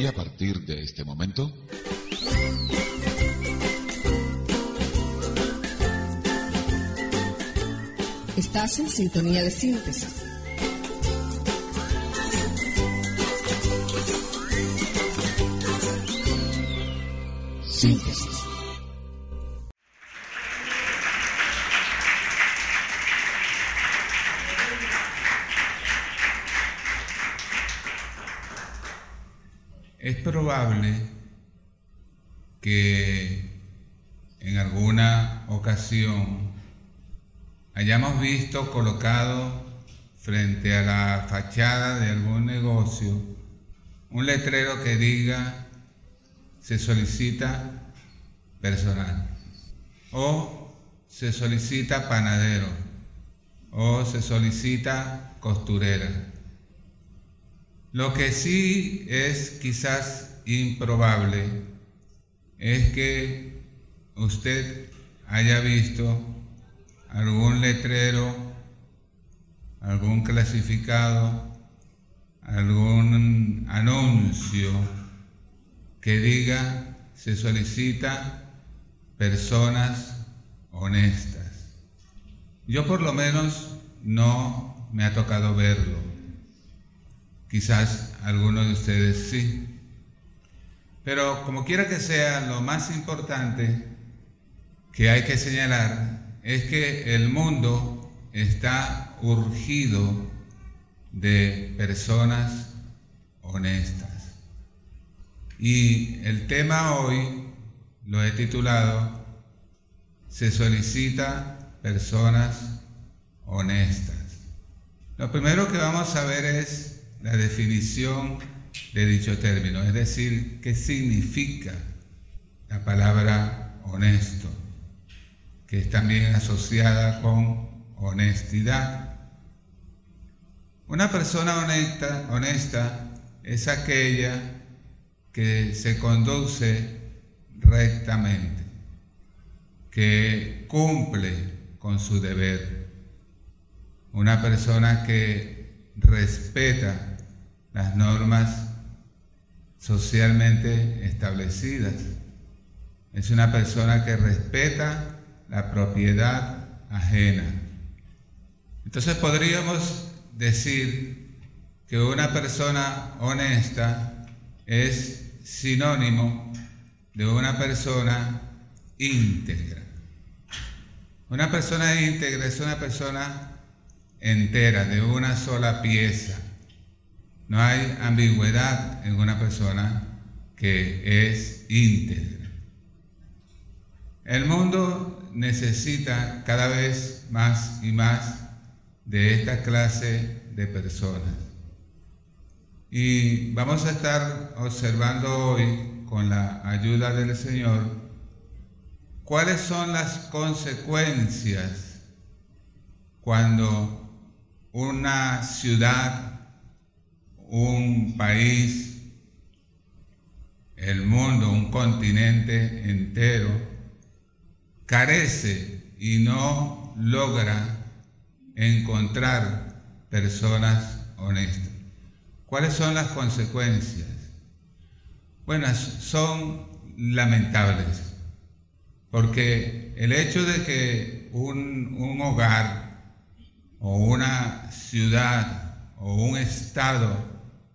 Y a partir de este momento... Estás en sintonía de síntesis. Síntesis. Probable que en alguna ocasión hayamos visto colocado frente a la fachada de algún negocio un letrero que diga se solicita personal o se solicita panadero o se solicita costurera. Lo que sí es quizás improbable es que usted haya visto algún letrero, algún clasificado, algún anuncio que diga se solicita personas honestas. Yo por lo menos no me ha tocado verlo. Quizás algunos de ustedes sí. Pero como quiera que sea, lo más importante que hay que señalar es que el mundo está urgido de personas honestas. Y el tema hoy lo he titulado Se solicita personas honestas. Lo primero que vamos a ver es la definición de dicho término, es decir, qué significa la palabra honesto, que es también asociada con honestidad. Una persona honesta, honesta es aquella que se conduce rectamente, que cumple con su deber, una persona que respeta las normas socialmente establecidas, es una persona que respeta la propiedad ajena. Entonces podríamos decir que una persona honesta es sinónimo de una persona íntegra. Una persona íntegra es una persona entera, de una sola pieza. No hay ambigüedad en una persona que es íntegra. El mundo necesita cada vez más y más de esta clase de personas. Y vamos a estar observando hoy, con la ayuda del Señor, cuáles son las consecuencias cuando una ciudad, un país, el mundo, un continente entero, carece y no logra encontrar personas honestas. ¿Cuáles son las consecuencias? Bueno, son lamentables, porque el hecho de que un, un hogar o una ciudad o un estado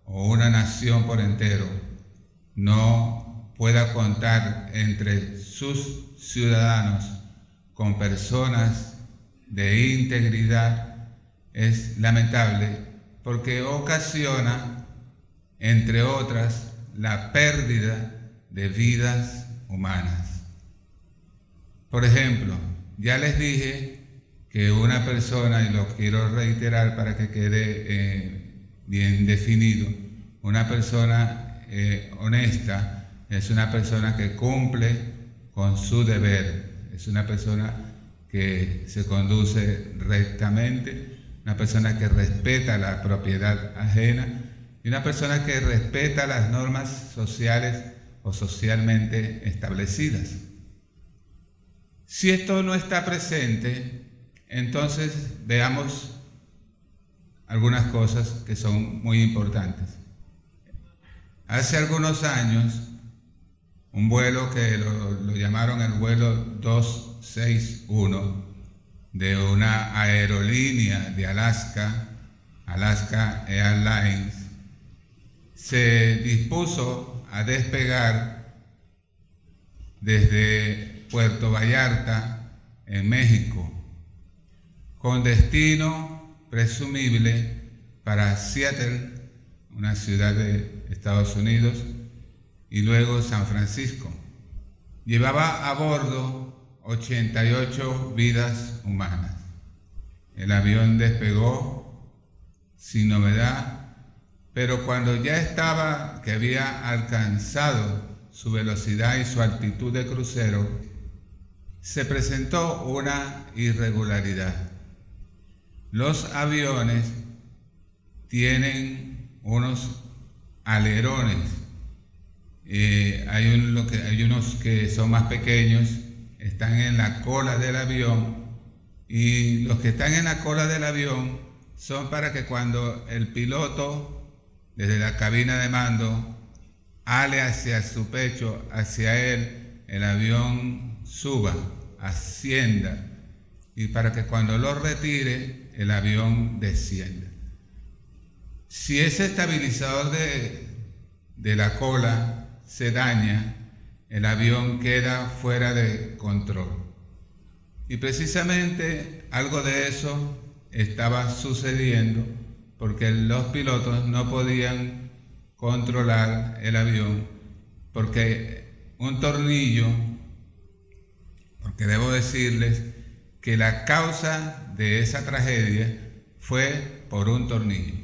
o una nación por entero no pueda contar entre sus ciudadanos con personas de integridad es lamentable porque ocasiona, entre otras, la pérdida de vidas humanas. Por ejemplo, ya les dije que una persona, y lo quiero reiterar para que quede eh, bien definido, una persona eh, honesta es una persona que cumple con su deber, es una persona que se conduce rectamente, una persona que respeta la propiedad ajena y una persona que respeta las normas sociales o socialmente establecidas. Si esto no está presente, entonces veamos algunas cosas que son muy importantes. Hace algunos años, un vuelo que lo, llamaron el vuelo 261 de una aerolínea de Alaska, Alaska Airlines, se dispuso a despegar desde Puerto Vallarta, en México, con destino presumible para Seattle, una ciudad de Estados Unidos, y luego San Francisco. Llevaba a bordo 88 vidas humanas. El avión despegó sin novedad, pero cuando ya estaba, que había alcanzado su velocidad y su altitud de crucero, se presentó una irregularidad. Los aviones tienen unos alerones. Eh, hay, unos que son más pequeños, están en la cola del avión y los que están en la cola del avión son para que cuando el piloto desde la cabina de mando ale hacia su pecho, hacia él, el avión suba, ascienda y para que cuando lo retire el avión descienda. Si ese estabilizador de, de la cola se daña, el avión queda fuera de control. Y precisamente algo de eso estaba sucediendo porque los pilotos no podían controlar el avión porque un tornillo, porque debo decirles que la causa de esa tragedia fue por un tornillo.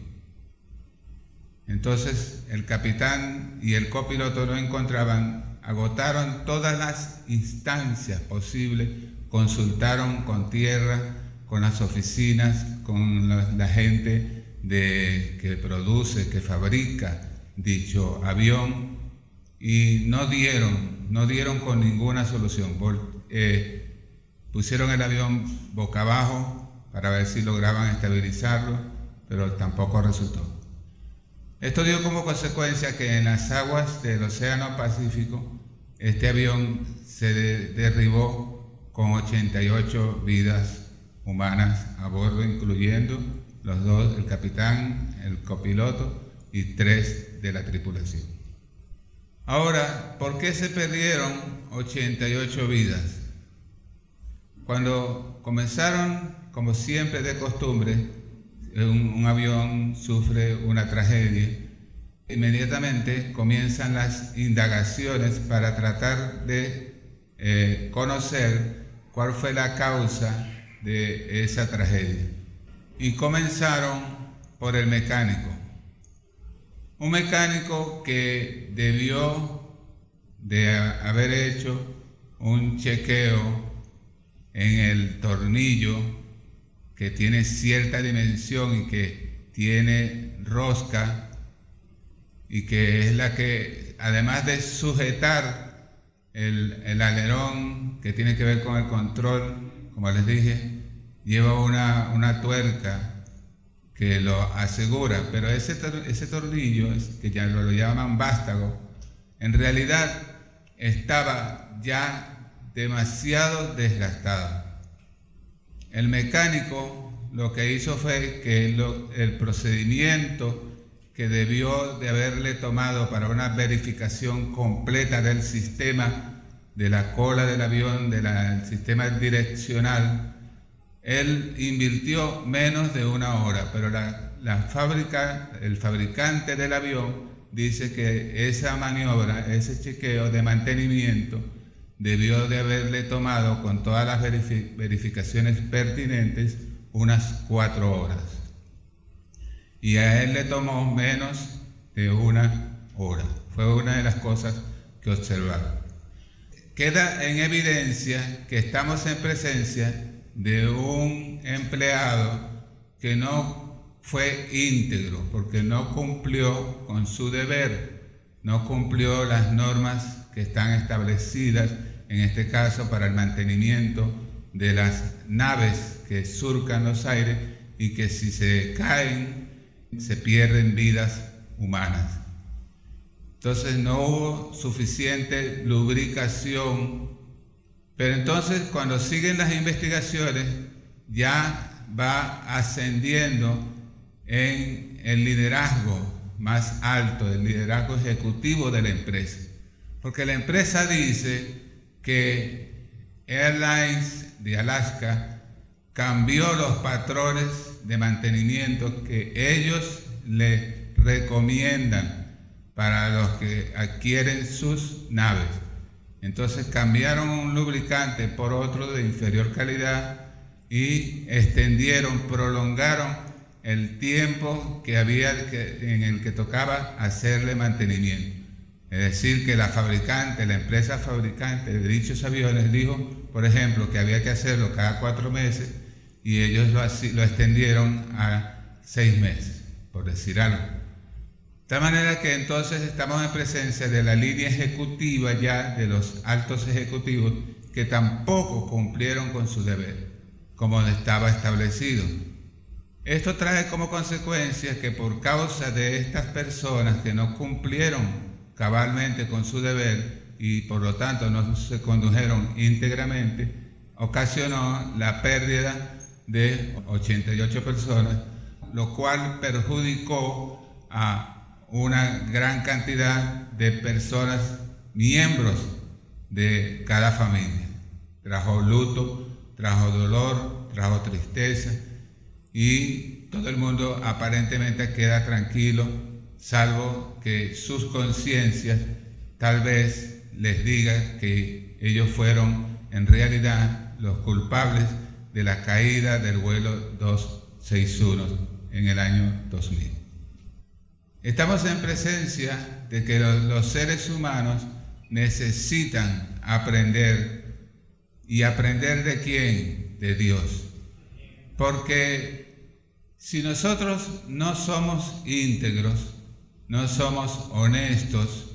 Entonces el capitán y el copiloto no encontraban, agotaron todas las instancias posibles, consultaron con tierra, con las oficinas, con la, gente de, que produce, que fabrica dicho avión y no dieron, no dieron con ninguna solución. Eh, pusieron el avión boca abajo para ver si lograban estabilizarlo, pero tampoco resultó. Esto dio como consecuencia que en las aguas del Océano Pacífico este avión se derribó con 88 vidas humanas a bordo, incluyendo los dos, el capitán, el copiloto y tres de la tripulación. Ahora, ¿por qué se perdieron 88 vidas? Cuando comenzaron, como siempre de costumbre, un, avión sufre una tragedia, inmediatamente comienzan las indagaciones para tratar de eh, conocer cuál fue la causa de esa tragedia. Y comenzaron por el mecánico. Un mecánico que debió de haber hecho un chequeo en el tornillo que tiene cierta dimensión y que tiene rosca y que es la que, además de sujetar el, alerón que tiene que ver con el control, como les dije, lleva una, una tuerca que lo asegura, pero ese, ese tornillo, que ya lo llaman vástago, en realidad estaba ya demasiado desgastado. El mecánico lo que hizo fue que el procedimiento que debió de haberle tomado para una verificación completa del sistema de la cola del avión, del sistema direccional, él invirtió menos de una hora, pero la, la fábrica, el fabricante del avión dice que esa maniobra, ese chequeo de mantenimiento, debió de haberle tomado con todas las verificaciones pertinentes unas cuatro horas. Y a él le tomó menos de una hora. Fue una de las cosas que observaron. Queda en evidencia que estamos en presencia de un empleado que no fue íntegro, porque no cumplió con su deber, no cumplió las normas que están establecidas en este caso para el mantenimiento de las naves que surcan los aires y que si se caen se pierden vidas humanas. Entonces no hubo suficiente lubricación. Pero entonces cuando siguen las investigaciones ya va ascendiendo en el liderazgo más alto, el liderazgo ejecutivo de la empresa. Porque la empresa dice que Airlines de Alaska cambió los patrones de mantenimiento que ellos le recomiendan para los que adquieren sus naves. Entonces cambiaron un lubricante por otro de inferior calidad y extendieron, prolongaron el tiempo que había en el que tocaba hacerle mantenimiento. Es decir, que la fabricante, la empresa fabricante de dichos aviones dijo, por ejemplo, que había que hacerlo cada cuatro meses y ellos lo, extendieron a seis meses, por decir algo. De tal manera que entonces estamos en presencia de la línea ejecutiva ya de los altos ejecutivos que tampoco cumplieron con su deber, como estaba establecido. Esto trae como consecuencia que por causa de estas personas que no cumplieron cabalmente con su deber y por lo tanto no se condujeron íntegramente, ocasionó la pérdida de 88 personas, lo cual perjudicó a una gran cantidad de personas, miembros de cada familia. Trajo luto, trajo dolor, trajo tristeza y todo el mundo aparentemente queda tranquilo, salvo que sus conciencias tal vez les diga que ellos fueron en realidad los culpables de la caída del vuelo 261 en el año 2000. Estamos en presencia de que los, seres humanos necesitan aprender. ¿Y aprender de quién? De Dios. Porque si nosotros no somos íntegros, no somos honestos,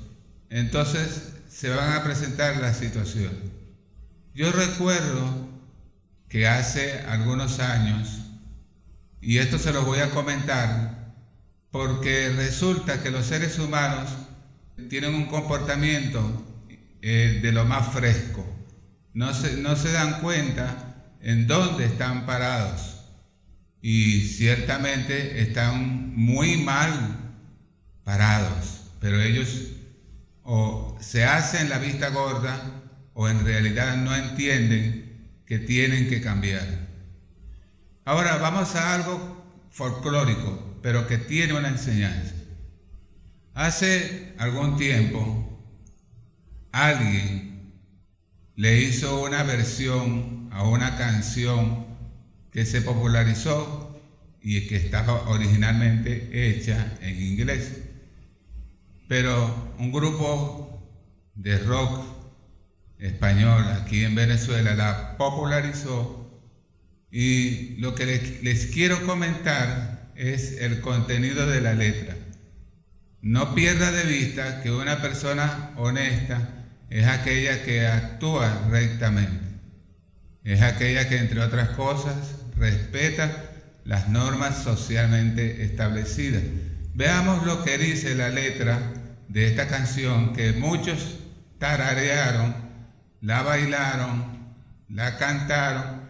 entonces se van a presentar las situaciones. Yo recuerdo que hace algunos años, y esto se lo voy a comentar, porque resulta que los seres humanos tienen un comportamiento eh, de lo más fresco. No se, no se dan cuenta en dónde están parados y ciertamente están muy mal parados, pero ellos o se hacen la vista gorda o en realidad no entienden que tienen que cambiar. Ahora vamos a algo folclórico pero que tiene una enseñanza. Hace algún tiempo, alguien le hizo una versión a una canción que se popularizó y que estaba originalmente hecha en inglés. Pero un grupo de rock español aquí en Venezuela la popularizó y lo que les, quiero comentar es el contenido de la letra. No pierda de vista que una persona honesta es aquella que actúa rectamente. Es aquella que, entre otras cosas, respeta las normas socialmente establecidas. Veamos lo que dice la letra de esta canción que muchos tararearon, la bailaron, la cantaron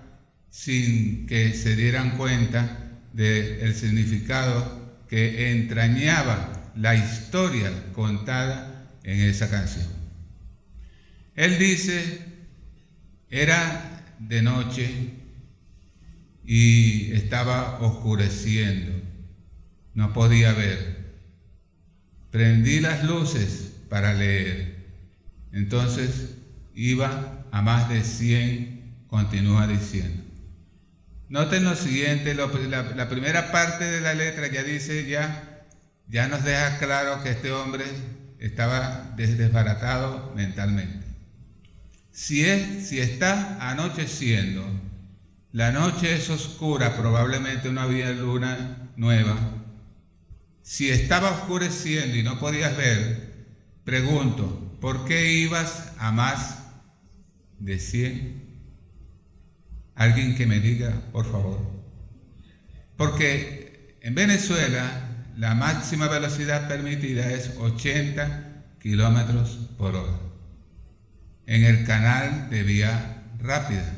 sin que se dieran cuenta del significado que entrañaba la historia contada en esa canción. Él dice, era de noche y estaba oscureciendo, no podía ver. Prendí las luces para leer. Entonces iba a más de 100, continúa diciendo. Noten lo siguiente, la, primera parte de la letra ya dice, ya, ya nos deja claro que este hombre estaba desbaratado mentalmente. Si, es, si está anocheciendo, la noche es oscura, probablemente no había luna nueva. Si estaba oscureciendo y no podías ver, pregunto, ¿por qué ibas a más de 100? Alguien que me diga, por favor. Porque en Venezuela la máxima velocidad permitida es 80 kilómetros por hora en el canal de vía rápida.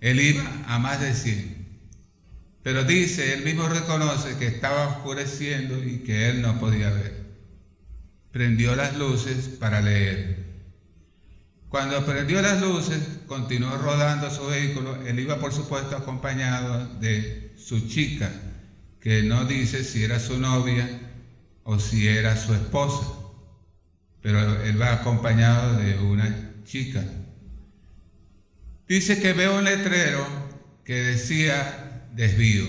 Él iba a más de 100. Pero dice, él mismo reconoce que estaba oscureciendo y que él no podía ver. Prendió las luces para leer. Cuando prendió las luces, continuó rodando su vehículo. Él iba, por supuesto, acompañado de su chica, que no dice si era su novia o si era su esposa, pero él va acompañado de una chica. Dice que veo un letrero que decía desvío,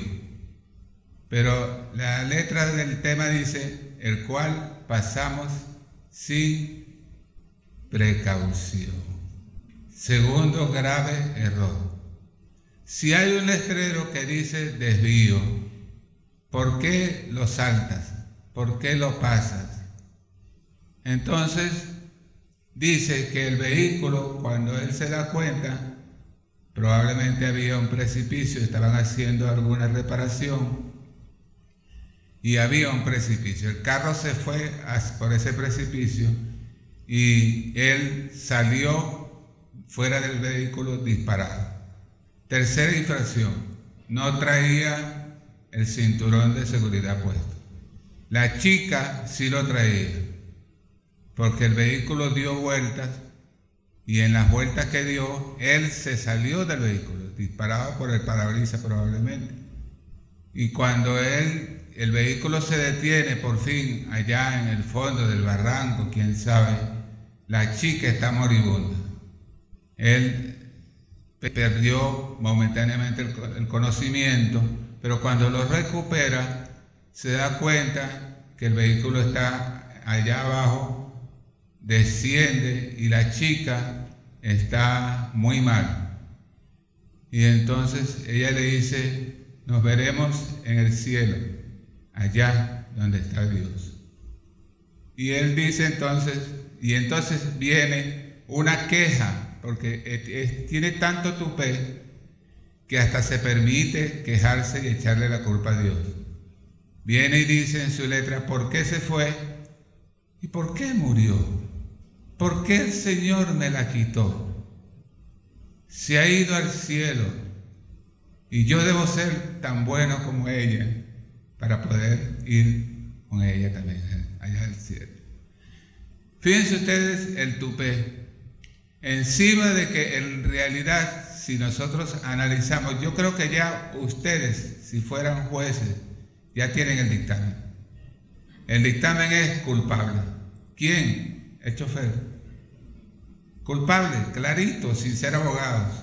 pero la letra del tema dice, el cual pasamos sin precaución. Segundo grave error. Si hay un letrero que dice desvío, ¿por qué lo saltas? ¿Por qué lo pasas? Entonces, dice que el vehículo, cuando él se da cuenta, probablemente había un precipicio, estaban haciendo alguna reparación y había un precipicio. El carro se fue por ese precipicio y él salió fuera del vehículo disparado. Tercera infracción, no traía el cinturón de seguridad puesto. La chica sí lo traía, porque el vehículo dio vueltas y en las vueltas que dio, él se salió del vehículo, disparado por el parabrisas probablemente. Y cuando él, el vehículo se detiene por fin allá en el fondo del barranco, quién sabe, la chica está moribunda. Él perdió momentáneamente el conocimiento, pero cuando lo recupera, se da cuenta que el vehículo está allá abajo, desciende y la chica está muy mal. Y entonces ella le dice, nos veremos en el cielo, allá donde está Dios. Y él dice entonces, y entonces viene una queja porque tiene tanto tupé que hasta se permite quejarse y echarle la culpa a Dios. Viene y dice en su letra, ¿por qué se fue? ¿Y por qué murió? ¿Por qué el Señor me la quitó? Se ha ido al cielo y yo debo ser tan bueno como ella para poder ir con ella también allá al cielo. Fíjense ustedes el tupé encima de que en realidad, si nosotros analizamos, yo creo que ya ustedes, si fueran jueces, ya tienen el dictamen. El dictamen es culpable. ¿Quién? El chofer. Culpable, clarito, sin ser abogados.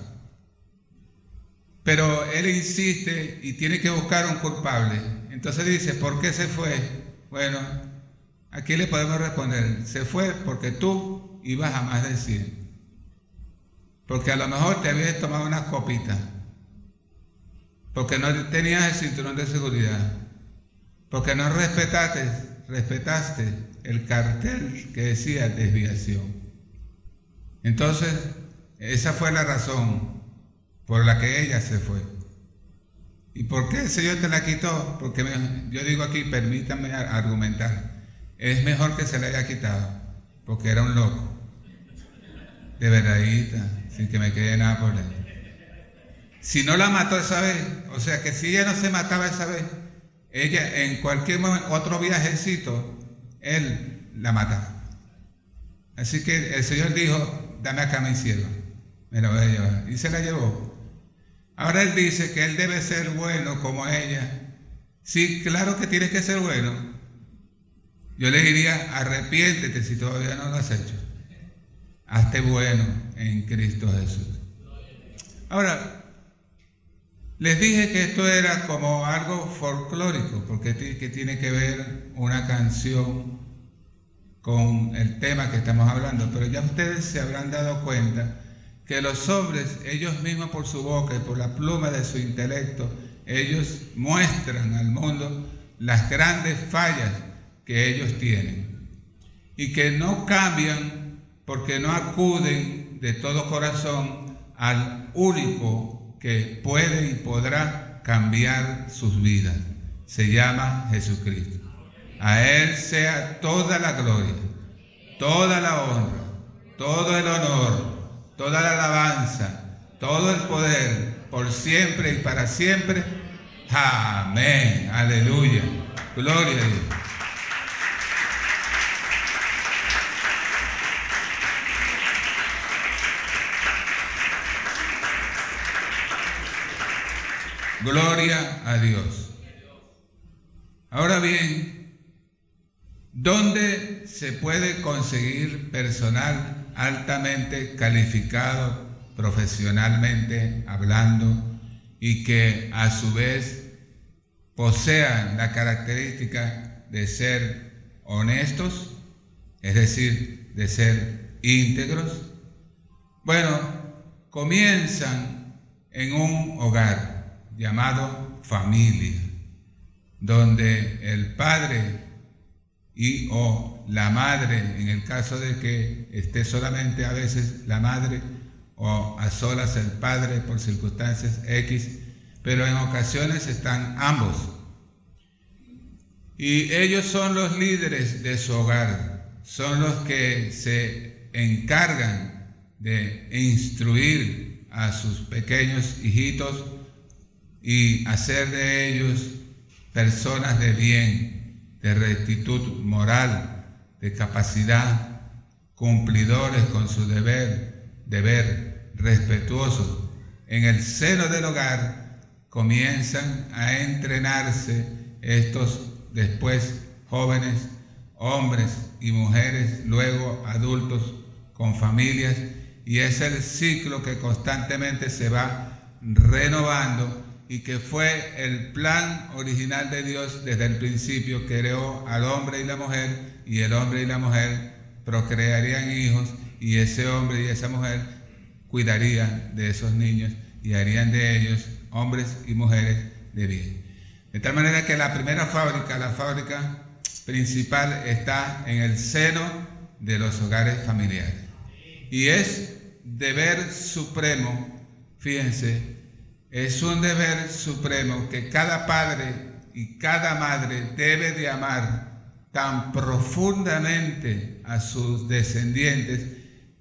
Pero él insiste y tiene que buscar un culpable. Entonces dice, ¿por qué se fue? Bueno, aquí le podemos responder, se fue porque tú ibas a más de 100. Porque a lo mejor te habías tomado una copita. Porque no tenías el cinturón de seguridad. Porque no respetaste, respetaste el cartel que decía desviación. Entonces, esa fue la razón por la que ella se fue. ¿Y por qué el Señor te la quitó? Porque yo digo aquí, permítanme argumentar. Es mejor que se la haya quitado, porque era un loco. De verdadita sin que me quede nada por dentro. Si no la mató esa vez, o sea que si ella no se mataba esa vez, ella en cualquier otro viajecito, él la mataba. Así que el Señor dijo, dame acá mi sierva, me la voy a llevar. Y se la llevó. Ahora él dice que él debe ser bueno como ella. Sí, claro que tienes que ser bueno. Yo le diría, arrepiéntete si todavía no lo has hecho. Hazte bueno en Cristo Jesús. Ahora, les dije que esto era como algo folclórico, porque que tiene que ver una canción con el tema que estamos hablando, pero ya ustedes se habrán dado cuenta que los hombres, ellos mismos por su boca y por la pluma de su intelecto, ellos muestran al mundo las grandes fallas que ellos tienen y que no cambian porque no acuden de todo corazón al único que puede y podrá cambiar sus vidas. Se llama Jesucristo. A Él sea toda la gloria, toda la honra, todo el honor, toda la alabanza, todo el poder, por siempre y para siempre. Amén. Aleluya. Gloria a Dios. Gloria a Dios. Ahora bien, ¿dónde se puede conseguir personal altamente calificado, profesionalmente hablando, y que a su vez posean la característica de ser honestos, es decir, de ser íntegros? Bueno, comienzan en un hogar llamado familia, donde el padre y o la madre, en el caso de que esté solamente a veces la madre o a solas el padre por circunstancias X, pero en ocasiones están ambos. Y ellos son los líderes de su hogar, son los que se encargan de instruir a sus pequeños hijitos y hacer de ellos personas de bien, de rectitud moral, de capacidad, cumplidores con su deber, deber, respetuosos. En el seno del hogar comienzan a entrenarse estos después jóvenes, hombres y mujeres, luego adultos con familias, y es el ciclo que constantemente se va renovando y que fue el plan original de Dios desde el principio, creó al hombre y la mujer y el hombre y la mujer procrearían hijos y ese hombre y esa mujer cuidarían de esos niños y harían de ellos hombres y mujeres de bien. De tal manera que la primera fábrica, la fábrica principal, está en el seno de los hogares familiares. Y es deber supremo, fíjense, es un deber supremo que cada padre y cada madre debe de amar tan profundamente a sus descendientes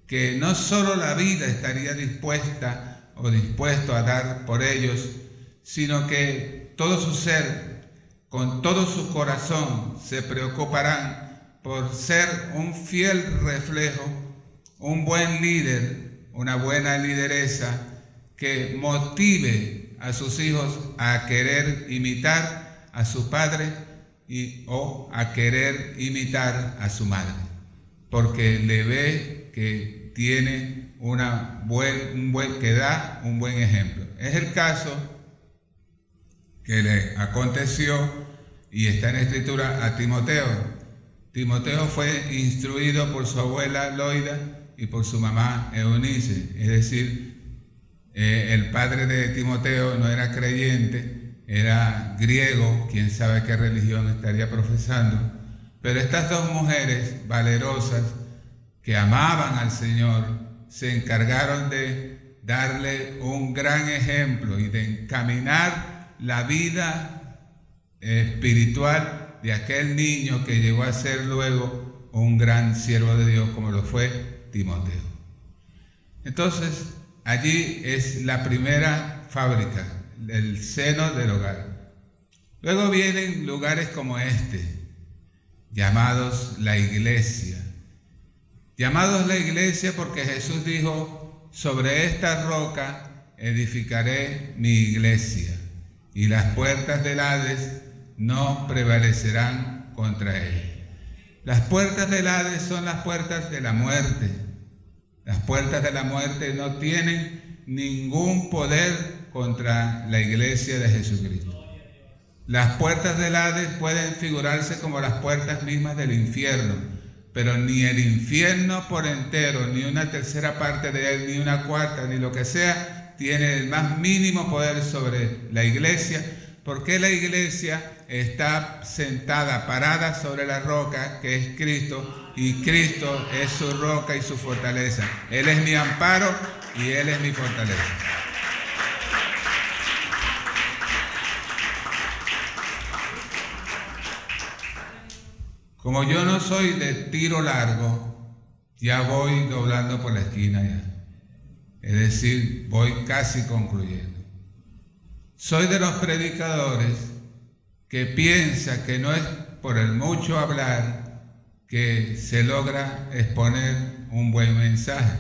que no solo la vida estaría dispuesta o dispuesto a dar por ellos, sino que todo su ser, con todo su corazón, se preocuparán por ser un fiel reflejo, un buen líder, una buena lideresa, que motive a sus hijos a querer imitar a su padre y, o a querer imitar a su madre, porque le ve que tiene una buen, un buen, que da un buen ejemplo. Es el caso que le aconteció y está en escritura a Timoteo. Timoteo fue instruido por su abuela Loida y por su mamá Eunice, es decir, eh, el padre de Timoteo no era creyente, era griego, quién sabe qué religión estaría profesando, pero estas dos mujeres valerosas que amaban al Señor se encargaron de darle un gran ejemplo y de encaminar la vida espiritual de aquel niño que llegó a ser luego un gran siervo de Dios como lo fue Timoteo. Entonces, Allí es la primera fábrica, el seno del hogar. Luego vienen lugares como este, llamados la iglesia. Llamados la iglesia porque Jesús dijo, sobre esta roca edificaré mi iglesia y las puertas del Hades no prevalecerán contra él. Las puertas del Hades son las puertas de la muerte las puertas de la muerte no tienen ningún poder contra la iglesia de Jesucristo. Las puertas del Hades pueden figurarse como las puertas mismas del infierno, pero ni el infierno por entero, ni una tercera parte de él, ni una cuarta, ni lo que sea, tiene el más mínimo poder sobre la iglesia, porque la iglesia está sentada, parada sobre la roca que es Cristo, y Cristo es su roca y su fortaleza. Él es mi amparo y Él es mi fortaleza. Como yo no soy de tiro largo, ya voy doblando por la esquina ya. Es decir, voy casi concluyendo. Soy de los predicadores que piensa que no es por el mucho hablar que se logra exponer un buen mensaje,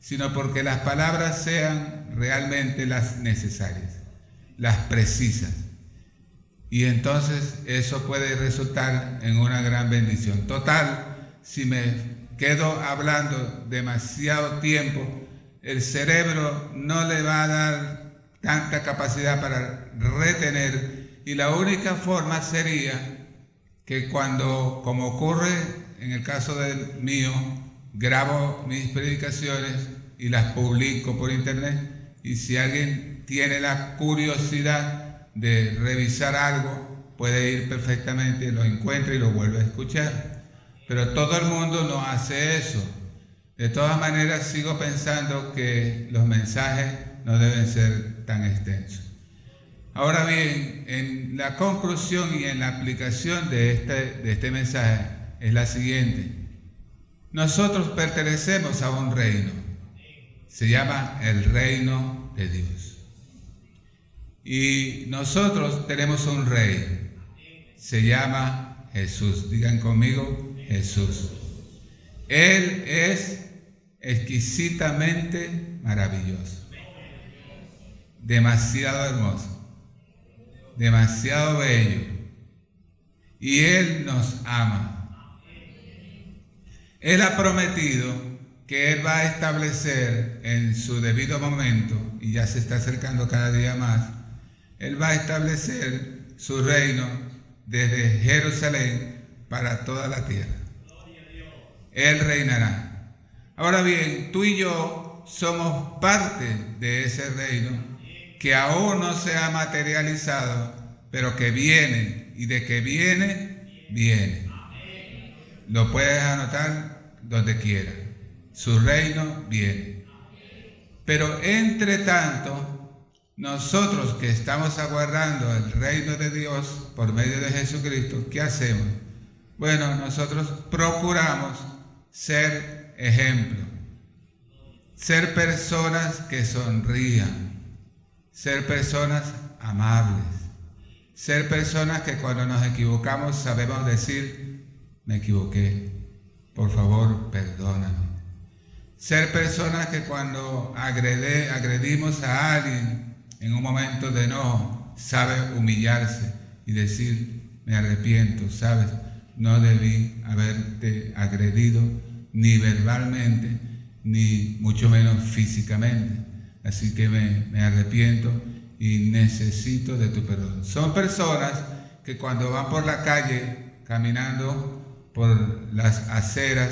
sino porque las palabras sean realmente las necesarias, las precisas. Y entonces eso puede resultar en una gran bendición. Total, si me quedo hablando demasiado tiempo, el cerebro no le va a dar tanta capacidad para retener y la única forma sería que cuando, como ocurre en el caso del mío, grabo mis predicaciones y las publico por internet y si alguien tiene la curiosidad de revisar algo, puede ir perfectamente, lo encuentra y lo vuelve a escuchar. Pero todo el mundo no hace eso. De todas maneras, sigo pensando que los mensajes no deben ser tan extensos. Ahora bien, en la conclusión y en la aplicación de este, de este mensaje es la siguiente. Nosotros pertenecemos a un reino. Se llama el reino de Dios. Y nosotros tenemos un rey. Se llama Jesús. Digan conmigo, Jesús. Él es exquisitamente maravilloso. Demasiado hermoso demasiado bello. Y Él nos ama. Él ha prometido que Él va a establecer en su debido momento, y ya se está acercando cada día más, Él va a establecer su reino desde Jerusalén para toda la tierra. Él reinará. Ahora bien, tú y yo somos parte de ese reino que aún no se ha materializado, pero que viene, y de que viene, viene. Lo puedes anotar donde quiera. Su reino viene. Pero entre tanto, nosotros que estamos aguardando el reino de Dios por medio de Jesucristo, ¿qué hacemos? Bueno, nosotros procuramos ser ejemplo, ser personas que sonrían, ser personas amables, ser personas que cuando nos equivocamos sabemos decir, me equivoqué, por favor, perdóname. Ser personas que cuando agredimos a alguien en un momento de no, sabe humillarse y decir, me arrepiento, sabes, no debí haberte agredido ni verbalmente, ni mucho menos físicamente así que me, arrepiento y necesito de tu perdón. Son personas que cuando van por la calle caminando por las aceras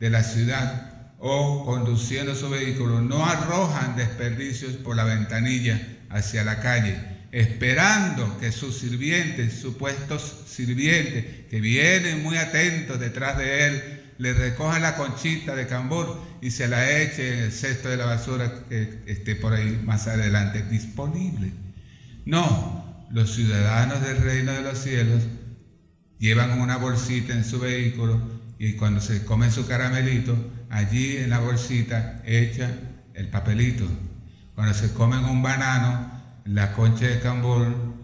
de la ciudad o conduciendo su vehículo no arrojan desperdicios por la ventanilla hacia la calle, esperando que sus sirvientes, supuestos sirvientes, que vienen muy atentos detrás de él, le recojan la conchita de cambur y se la eche en el cesto de la basura que esté por ahí más adelante disponible. No, los ciudadanos del reino de los cielos llevan una bolsita en su vehículo y cuando se comen su caramelito, allí en la bolsita echa el papelito. Cuando se comen un banano, la concha de cambur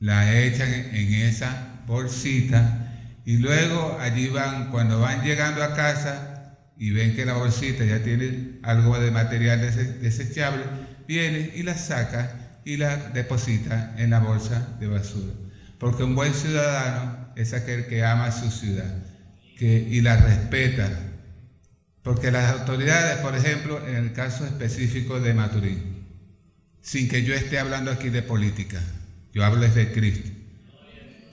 la echan en esa bolsita y luego allí van, cuando van llegando a casa y ven que la bolsita ya tiene algo de material desechable, viene y la saca y la deposita en la bolsa de basura. Porque un buen ciudadano es aquel que ama su ciudad que, y la respeta. Porque las autoridades, por ejemplo, en el caso específico de Maturín, sin que yo esté hablando aquí de política, yo hablo de Cristo,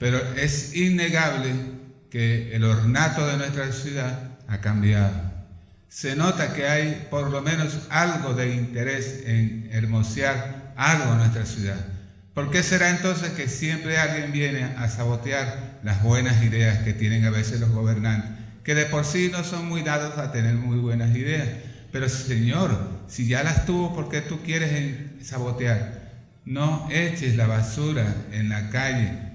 pero es innegable que el ornato de nuestra ciudad ha cambiado. Se nota que hay por lo menos algo de interés en hermosear algo en nuestra ciudad. ¿Por qué será entonces que siempre alguien viene a sabotear las buenas ideas que tienen a veces los gobernantes? Que de por sí no son muy dados a tener muy buenas ideas. Pero Señor, si ya las tuvo, ¿por qué tú quieres sabotear? No eches la basura en la calle,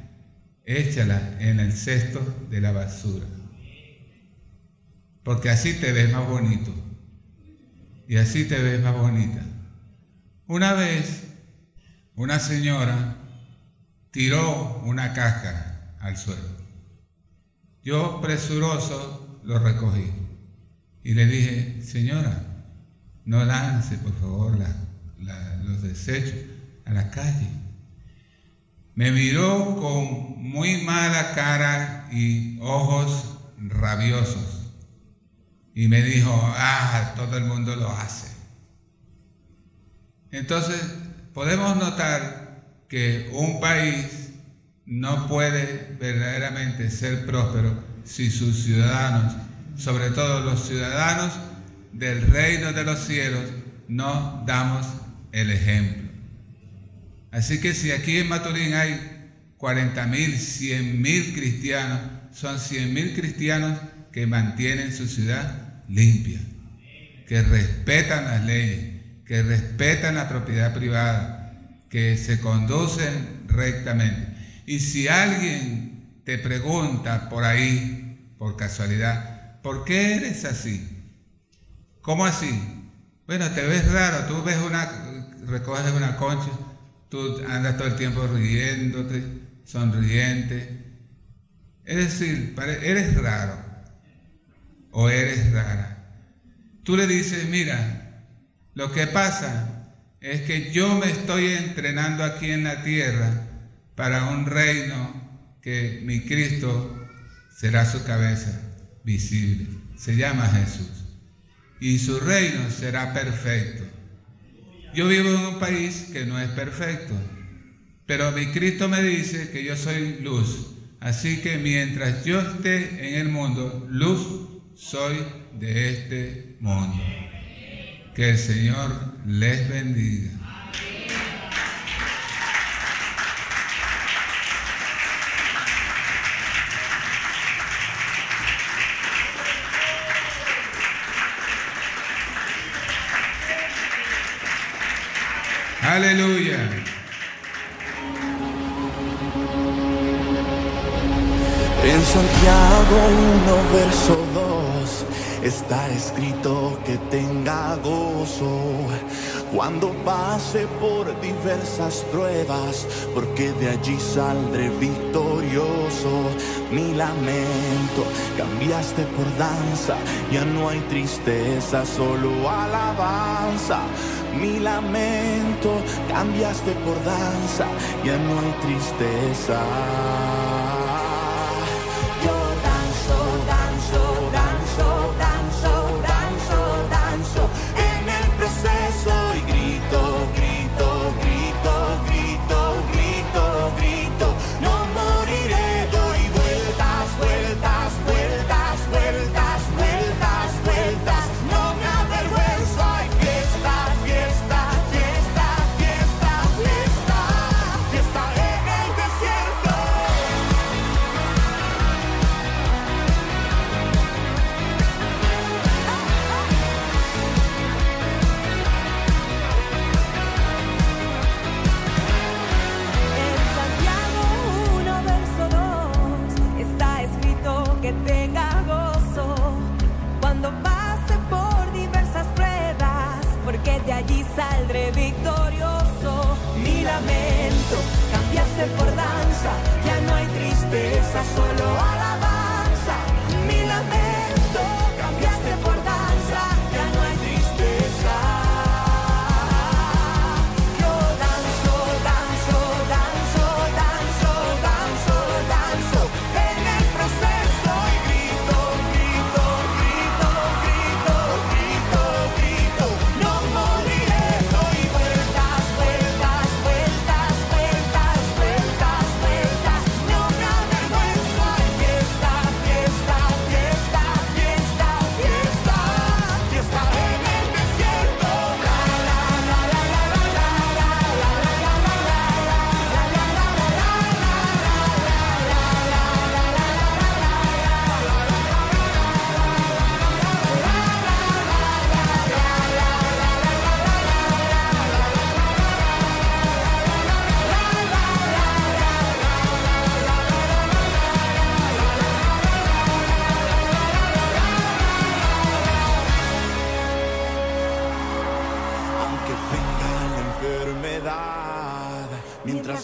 échala en el cesto de la basura. porque así te ves más bonito. Y así te ves más bonita. Una vez, una señora tiró una cáscara al suelo. Yo, presuroso, lo recogí y le dije, señora, no lance, por favor, los desechos a la calle. Me miró con muy mala cara y ojos rabiosos y me dijo, ah, todo el mundo lo hace. Entonces, podemos notar que un país no puede verdaderamente ser próspero si sus ciudadanos, sobre todo los ciudadanos del reino de los cielos, no damos el ejemplo. Así que si aquí en Maturín hay 40 mil, 100 mil cristianos, son 100 mil cristianos que mantienen su ciudad limpia, que respetan las leyes, que respetan la propiedad privada, que se conducen rectamente. Y si alguien te pregunta por ahí, por casualidad, ¿por qué eres así? ¿Cómo así? Bueno, te ves raro, tú ves una, recoges una concha, tú andas todo el tiempo riéndote, sonriente. Es decir, eres raro o eres rara. Tú le dices, mira, lo que pasa es que yo me estoy entrenando aquí en la tierra para un reino que mi Cristo será su cabeza visible. Se llama Jesús. Y su reino será perfecto. Yo vivo en un país que no es perfecto, pero mi Cristo me dice que yo soy luz. Así que mientras yo esté en el mundo, luz soy de este mundo. Que el Señor les bendiga. Aleluya. En Santiago 1, verso 2 está escrito que tenga gozo cuando pase por diversas pruebas, porque de allí saldré victorioso. Mi lamento cambiaste por danza, ya no hay tristeza, solo alabanza. Mi lamento cambiaste por danza, ya no hay tristeza. allí saldré victorioso. Mi lamento cambiaste por danza, ya no hay tristeza, solo hay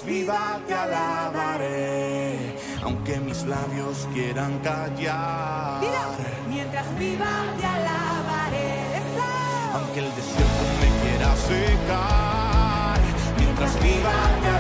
viva te alabaré, aunque mis labios quieran callar. Mientras viva te alabaré, aunque el desierto me quiera secar, mientras viva te alabaré.